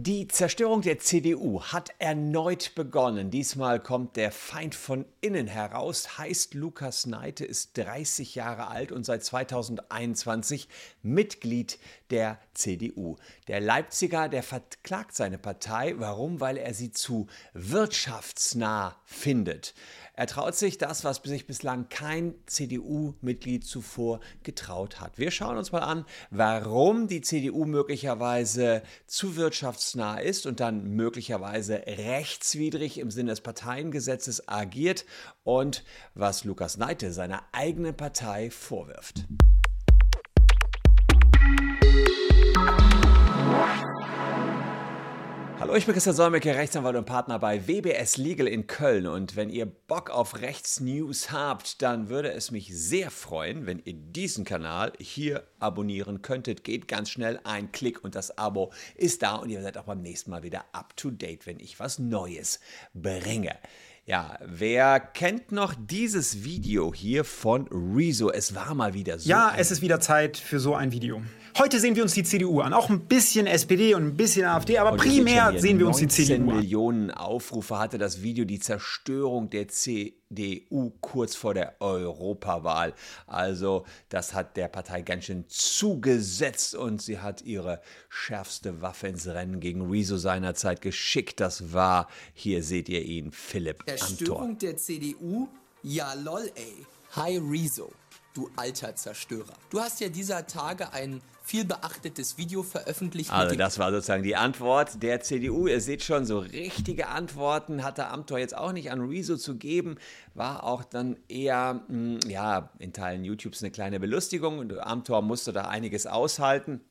Die Zerstörung der CDU hat erneut begonnen. Diesmal kommt der Feind von innen heraus, heißt Lukas Neite, ist 30 Jahre alt und seit 2021 Mitglied der CDU. Der Leipziger, der verklagt seine Partei. Warum? Weil er sie zu wirtschaftsnah findet. Er traut sich das, was sich bislang kein CDU-Mitglied zuvor getraut hat. Wir schauen uns mal an, warum die CDU möglicherweise zu wirtschaftsnah ist und dann möglicherweise rechtswidrig im Sinne des Parteiengesetzes agiert und was Lukas Neite seiner eigenen Partei vorwirft. Hallo, ich bin Christian Solmecke, Rechtsanwalt und Partner bei WBS Legal in Köln. Und wenn ihr Bock auf Rechtsnews habt, dann würde es mich sehr freuen, wenn ihr diesen Kanal hier abonnieren könntet. Geht ganz schnell, ein Klick und das Abo ist da und ihr seid auch beim nächsten Mal wieder up to date, wenn ich was Neues bringe. Ja, wer kennt noch dieses Video hier von Rezo? Es war mal wieder so. Ja, es ist wieder Zeit für so ein Video. Heute sehen wir uns die CDU an. Auch ein bisschen SPD und ein bisschen AfD, aber primär sehen wir uns die CDU an. Millionen Aufrufe hatte das Video die Zerstörung der CDU kurz vor der Europawahl. Also, das hat der Partei ganz schön zugesetzt und sie hat ihre schärfste Waffe ins Rennen gegen Rezo seinerzeit geschickt. Das war, hier seht ihr ihn, Philipp Amthor. der CDU? Ja, lol, ey. Hi Rezo, du alter Zerstörer. Du hast ja dieser Tage ein viel beachtetes Video veröffentlicht. Also das war sozusagen die Antwort der CDU. Ihr seht schon, so richtige Antworten hatte Amthor jetzt auch nicht an Rezo zu geben. War auch dann eher, hm, ja, in Teilen YouTubes eine kleine Belustigung. Und Amthor musste da einiges aushalten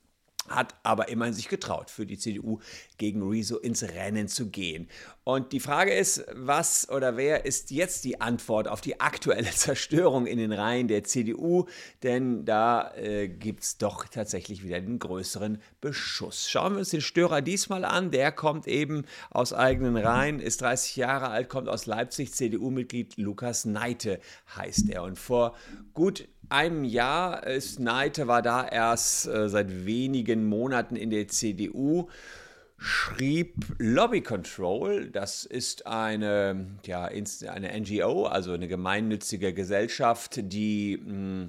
hat aber immerhin sich getraut, für die CDU gegen Rezo ins Rennen zu gehen. Und die Frage ist, was oder wer ist jetzt die Antwort auf die aktuelle Zerstörung in den Reihen der CDU? Denn da äh, gibt es doch tatsächlich wieder den größeren Beschuss. Schauen wir uns den Störer diesmal an. Der kommt eben aus eigenen Reihen, ist 30 Jahre alt, kommt aus Leipzig, CDU-Mitglied Lukas Neite heißt er. Und vor gut einem Jahr. Ist Neite, war da erst äh, seit wenigen Monaten in der CDU, schrieb Lobby Control, das ist eine, ja, eine NGO, also eine gemeinnützige Gesellschaft, die mh, hm,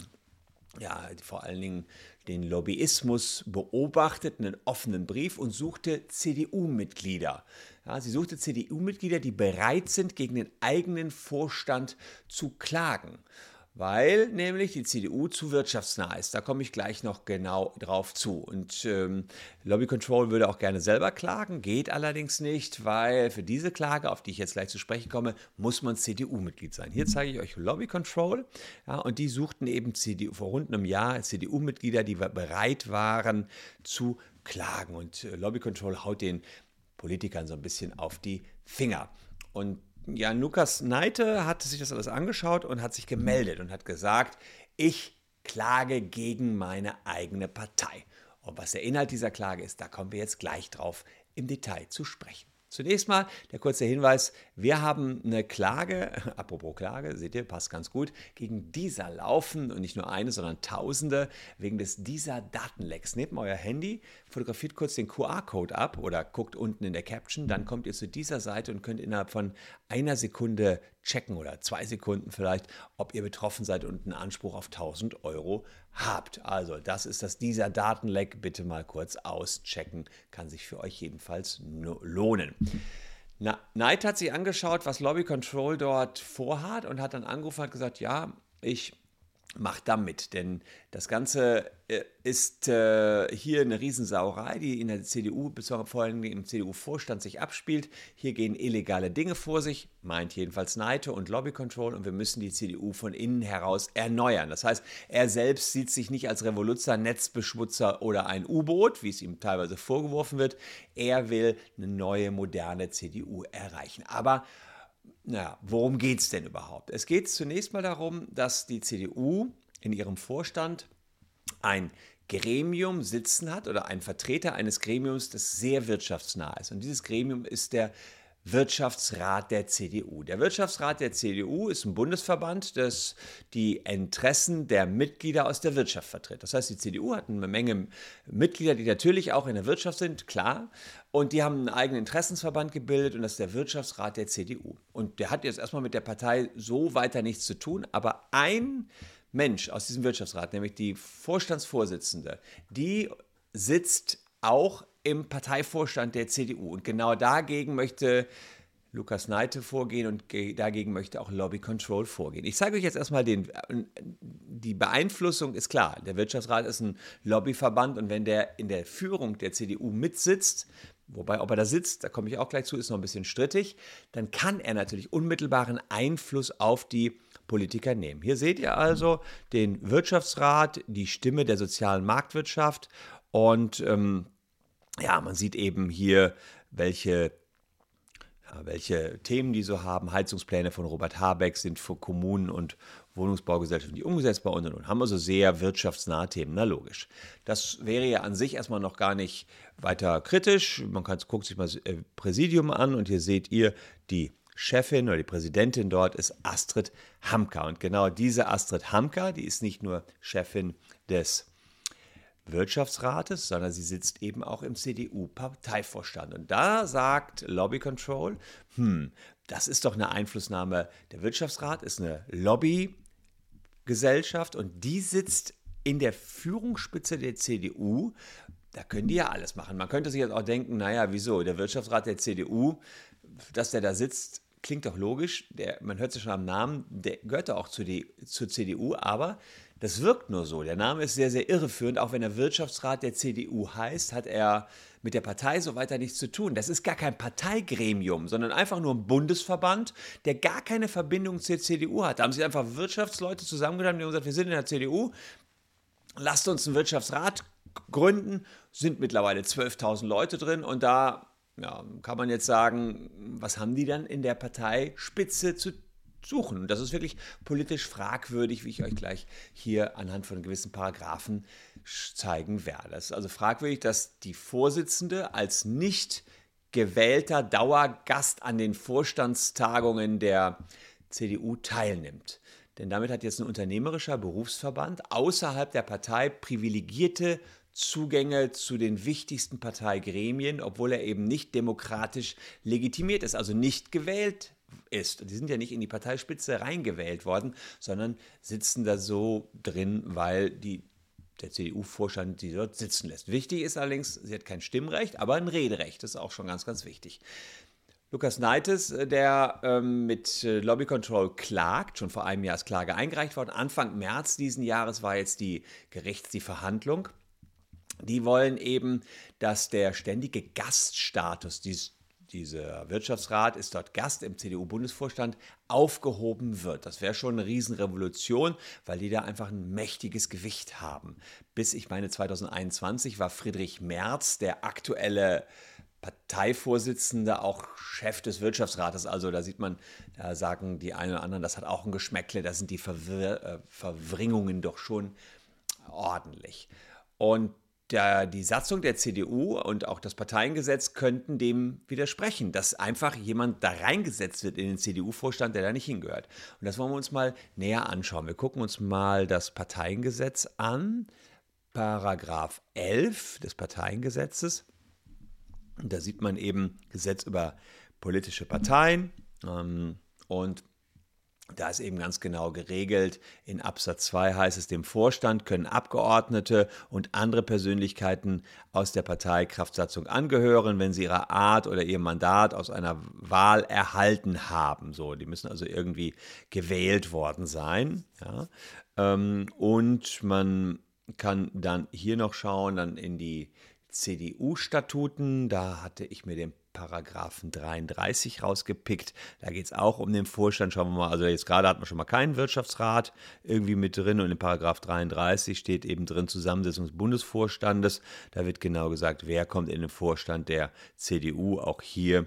ja, vor allen Dingen den Lobbyismus beobachtet, einen offenen Brief und suchte CDU-Mitglieder. Ja, sie suchte CDU-Mitglieder, die bereit sind, gegen den eigenen Vorstand zu klagen weil nämlich die CDU zu wirtschaftsnah ist. Da komme ich gleich noch genau drauf zu. Und ähm, Lobby Control würde auch gerne selber klagen, geht allerdings nicht, weil für diese Klage, auf die ich jetzt gleich zu sprechen komme, muss man CDU-Mitglied sein. Hier zeige ich euch Lobby Control. Ja, und die suchten eben CDU, vor rund einem Jahr CDU-Mitglieder, die bereit waren zu klagen. Und äh, Lobby Control haut den Politikern so ein bisschen auf die Finger. Und ja, Lukas Neite hat sich das alles angeschaut und hat sich gemeldet und hat gesagt, ich klage gegen meine eigene Partei. Und was der Inhalt dieser Klage ist, da kommen wir jetzt gleich drauf im Detail zu sprechen. Zunächst mal der kurze Hinweis, wir haben eine Klage, apropos Klage, seht ihr, passt ganz gut, gegen dieser laufen und nicht nur eine, sondern tausende wegen des dieser Datenlecks. Nehmt euer Handy, fotografiert kurz den QR-Code ab oder guckt unten in der Caption, dann kommt ihr zu dieser Seite und könnt innerhalb von einer Sekunde checken oder zwei Sekunden vielleicht, ob ihr betroffen seid und einen Anspruch auf 1000 Euro habt. Also das ist das dieser Datenleck. Bitte mal kurz auschecken. Kann sich für euch jedenfalls lohnen. Na, Knight hat sich angeschaut, was Lobby Control dort vorhat und hat dann angerufen und gesagt, ja, ich mache da mit, denn das Ganze äh, ist äh, hier eine Riesensauerei, die in der CDU, beziehungsweise vor allem im CDU-Vorstand sich abspielt. Hier gehen illegale Dinge vor sich, meint jedenfalls Neite und Lobby Control und wir müssen die CDU von innen heraus erneuern. Das heißt, er selbst sieht sich nicht als Revoluzer, Netzbeschmutzer oder ein U-Boot, wie es ihm teilweise vorgeworfen wird. Er will eine neue, moderne CDU erreichen. Aber naja, worum geht es denn überhaupt? Es geht zunächst mal darum, dass die CDU in ihrem Vorstand ein Gremium sitzen hat oder ein Vertreter eines Gremiums, das sehr wirtschaftsnah ist. Und dieses Gremium ist der Wirtschaftsrat der CDU. Der Wirtschaftsrat der CDU ist ein Bundesverband, das die Interessen der Mitglieder aus der Wirtschaft vertritt. Das heißt, die CDU hat eine Menge Mitglieder, die natürlich auch in der Wirtschaft sind, klar. Und die haben einen eigenen Interessensverband gebildet und das ist der Wirtschaftsrat der CDU. Und der hat jetzt erstmal mit der Partei so weiter nichts zu tun, aber ein Mensch aus diesem Wirtschaftsrat, nämlich die Vorstandsvorsitzende, die sitzt auch im Parteivorstand der CDU. Und genau dagegen möchte Lukas Neite vorgehen und dagegen möchte auch Lobby Control vorgehen. Ich zeige euch jetzt erstmal den, die Beeinflussung ist klar. Der Wirtschaftsrat ist ein Lobbyverband und wenn der in der Führung der CDU mitsitzt, wobei ob er da sitzt, da komme ich auch gleich zu, ist noch ein bisschen strittig, dann kann er natürlich unmittelbaren Einfluss auf die Politiker nehmen. Hier seht ihr also den Wirtschaftsrat, die Stimme der sozialen Marktwirtschaft und ähm, ja, man sieht eben hier, welche welche Themen die so haben. Heizungspläne von Robert Habeck sind für Kommunen und Wohnungsbaugesellschaften die umgesetzbar und, und, und haben also sehr wirtschaftsnahe Themen. Na logisch. Das wäre ja an sich erstmal noch gar nicht weiter kritisch. Man kann, guckt sich mal das äh, Präsidium an und hier seht ihr die Chefin oder die Präsidentin dort ist Astrid Hamka. Und genau diese Astrid Hamka, die ist nicht nur Chefin des Wirtschaftsrates, sondern sie sitzt eben auch im CDU-Parteivorstand. Und da sagt Lobby Control, hm, das ist doch eine Einflussnahme. Der Wirtschaftsrat ist eine Lobbygesellschaft und die sitzt in der Führungsspitze der CDU. Da können die ja alles machen. Man könnte sich jetzt auch denken, naja, wieso? Der Wirtschaftsrat der CDU, dass der da sitzt, klingt doch logisch. Der, man hört sich schon am Namen, der gehört auch zu die, zur CDU, aber das wirkt nur so. Der Name ist sehr, sehr irreführend. Auch wenn er Wirtschaftsrat der CDU heißt, hat er mit der Partei so weiter nichts zu tun. Das ist gar kein Parteigremium, sondern einfach nur ein Bundesverband, der gar keine Verbindung zur CDU hat. Da haben sich einfach Wirtschaftsleute zusammengetan und gesagt, wir sind in der CDU, lasst uns einen Wirtschaftsrat gründen, sind mittlerweile 12.000 Leute drin und da ja, kann man jetzt sagen, was haben die dann in der Parteispitze zu tun? Suchen. Und das ist wirklich politisch fragwürdig, wie ich euch gleich hier anhand von gewissen Paragraphen zeigen werde. Es ist also fragwürdig, dass die Vorsitzende als nicht gewählter Dauergast an den Vorstandstagungen der CDU teilnimmt. Denn damit hat jetzt ein unternehmerischer Berufsverband außerhalb der Partei privilegierte Zugänge zu den wichtigsten Parteigremien, obwohl er eben nicht demokratisch legitimiert ist, also nicht gewählt ist. Die sind ja nicht in die Parteispitze reingewählt worden, sondern sitzen da so drin, weil die, der CDU-Vorstand sie dort sitzen lässt. Wichtig ist allerdings, sie hat kein Stimmrecht, aber ein Rederecht. Das ist auch schon ganz, ganz wichtig. Lukas Neites, äh, der ähm, mit äh, Lobby Control klagt, schon vor einem Jahr ist Klage eingereicht worden. Anfang März diesen Jahres war jetzt die Gerichts, die Verhandlung. Die wollen eben, dass der ständige Gaststatus, dieses dieser Wirtschaftsrat ist dort Gast im CDU-Bundesvorstand, aufgehoben wird. Das wäre schon eine Riesenrevolution, weil die da einfach ein mächtiges Gewicht haben. Bis, ich meine, 2021 war Friedrich Merz der aktuelle Parteivorsitzende, auch Chef des Wirtschaftsrates. Also da sieht man, da sagen die einen oder anderen, das hat auch ein Geschmäckle, da sind die Verwir äh, Verwringungen doch schon ordentlich. Und der, die Satzung der CDU und auch das Parteiengesetz könnten dem widersprechen, dass einfach jemand da reingesetzt wird in den CDU-Vorstand, der da nicht hingehört. Und das wollen wir uns mal näher anschauen. Wir gucken uns mal das Parteiengesetz an, Paragraph 11 des Parteiengesetzes. Und da sieht man eben Gesetz über politische Parteien. Ähm, und da ist eben ganz genau geregelt. In Absatz 2 heißt es, dem Vorstand können Abgeordnete und andere Persönlichkeiten aus der Parteikraftsatzung angehören, wenn sie ihre Art oder ihr Mandat aus einer Wahl erhalten haben. So, die müssen also irgendwie gewählt worden sein. Ja. Ähm, und man kann dann hier noch schauen, dann in die CDU-Statuten. Da hatte ich mir den Paragraphen 33 rausgepickt. Da geht es auch um den Vorstand. Schauen wir mal, also jetzt gerade hat man schon mal keinen Wirtschaftsrat irgendwie mit drin und in Paragraph 33 steht eben drin Zusammensetzung des Bundesvorstandes. Da wird genau gesagt, wer kommt in den Vorstand der CDU. Auch hier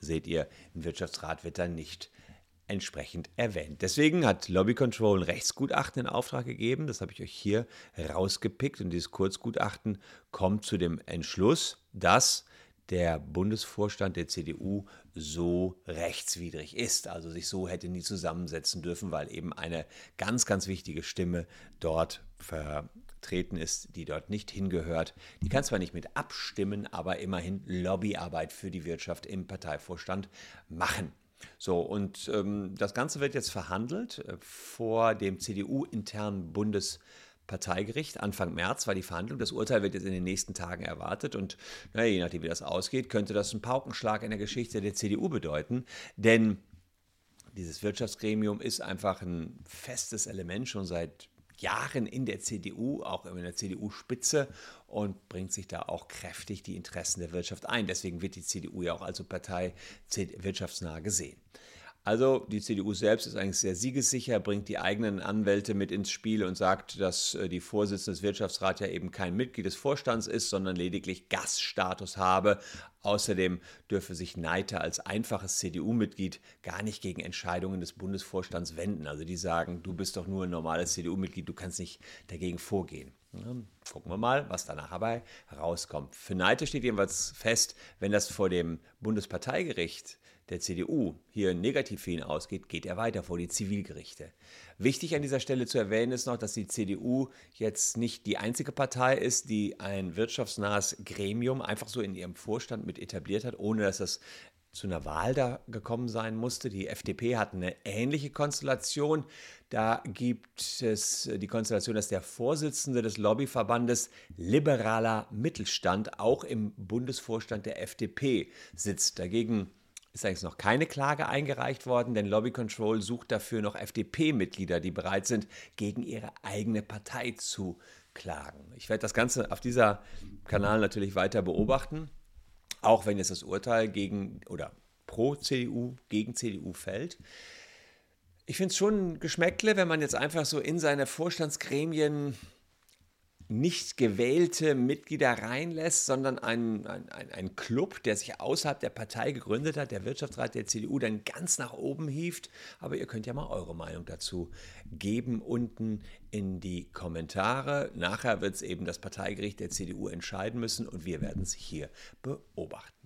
seht ihr, ein Wirtschaftsrat wird dann nicht entsprechend erwähnt. Deswegen hat Lobby Control ein Rechtsgutachten in Auftrag gegeben. Das habe ich euch hier rausgepickt. Und dieses Kurzgutachten kommt zu dem Entschluss, dass der Bundesvorstand der CDU so rechtswidrig ist, also sich so hätte nie zusammensetzen dürfen, weil eben eine ganz, ganz wichtige Stimme dort vertreten ist, die dort nicht hingehört. Die kann zwar nicht mit abstimmen, aber immerhin Lobbyarbeit für die Wirtschaft im Parteivorstand machen. So, und ähm, das Ganze wird jetzt verhandelt äh, vor dem CDU-internen Bundesparteigericht. Anfang März war die Verhandlung. Das Urteil wird jetzt in den nächsten Tagen erwartet. Und naja, je nachdem, wie das ausgeht, könnte das einen Paukenschlag in der Geschichte der CDU bedeuten. Denn dieses Wirtschaftsgremium ist einfach ein festes Element schon seit Jahren in der CDU, auch in der CDU-Spitze und bringt sich da auch kräftig die Interessen der Wirtschaft ein. Deswegen wird die CDU ja auch als Partei wirtschaftsnah gesehen. Also die CDU selbst ist eigentlich sehr siegessicher, bringt die eigenen Anwälte mit ins Spiel und sagt, dass äh, die Vorsitzende des Wirtschaftsrats ja eben kein Mitglied des Vorstands ist, sondern lediglich Gaststatus habe. Außerdem dürfe sich Neiter als einfaches CDU-Mitglied gar nicht gegen Entscheidungen des Bundesvorstands wenden. Also die sagen, du bist doch nur ein normales CDU-Mitglied, du kannst nicht dagegen vorgehen. Gucken wir mal, was danach dabei rauskommt. Für Neite steht jedenfalls fest, wenn das vor dem Bundesparteigericht der CDU hier negativ für ihn ausgeht, geht er weiter vor die Zivilgerichte. Wichtig an dieser Stelle zu erwähnen ist noch, dass die CDU jetzt nicht die einzige Partei ist, die ein wirtschaftsnahes Gremium einfach so in ihrem Vorstand mit etabliert hat, ohne dass das zu einer Wahl da gekommen sein musste. Die FDP hat eine ähnliche Konstellation. Da gibt es die Konstellation, dass der Vorsitzende des Lobbyverbandes Liberaler Mittelstand auch im Bundesvorstand der FDP sitzt. Dagegen ist eigentlich noch keine Klage eingereicht worden, denn Lobby Control sucht dafür noch FDP-Mitglieder, die bereit sind, gegen ihre eigene Partei zu klagen. Ich werde das Ganze auf dieser Kanal natürlich weiter beobachten, auch wenn jetzt das Urteil gegen oder pro CDU gegen CDU fällt. Ich finde es schon Geschmäckle, wenn man jetzt einfach so in seine Vorstandsgremien nicht gewählte Mitglieder reinlässt, sondern ein, ein, ein Club, der sich außerhalb der Partei gegründet hat, der Wirtschaftsrat der CDU, dann ganz nach oben hieft. Aber ihr könnt ja mal eure Meinung dazu geben unten in die Kommentare. Nachher wird es eben das Parteigericht der CDU entscheiden müssen und wir werden es hier beobachten.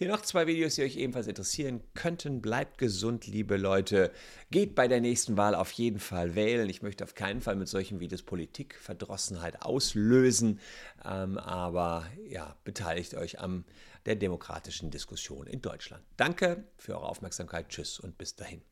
Hier noch zwei Videos, die euch ebenfalls interessieren könnten. Bleibt gesund, liebe Leute. Geht bei der nächsten Wahl auf jeden Fall wählen. Ich möchte auf keinen Fall mit solchen Videos Politikverdrossenheit auslösen. Ähm, aber ja, beteiligt euch an der demokratischen Diskussion in Deutschland. Danke für eure Aufmerksamkeit. Tschüss und bis dahin.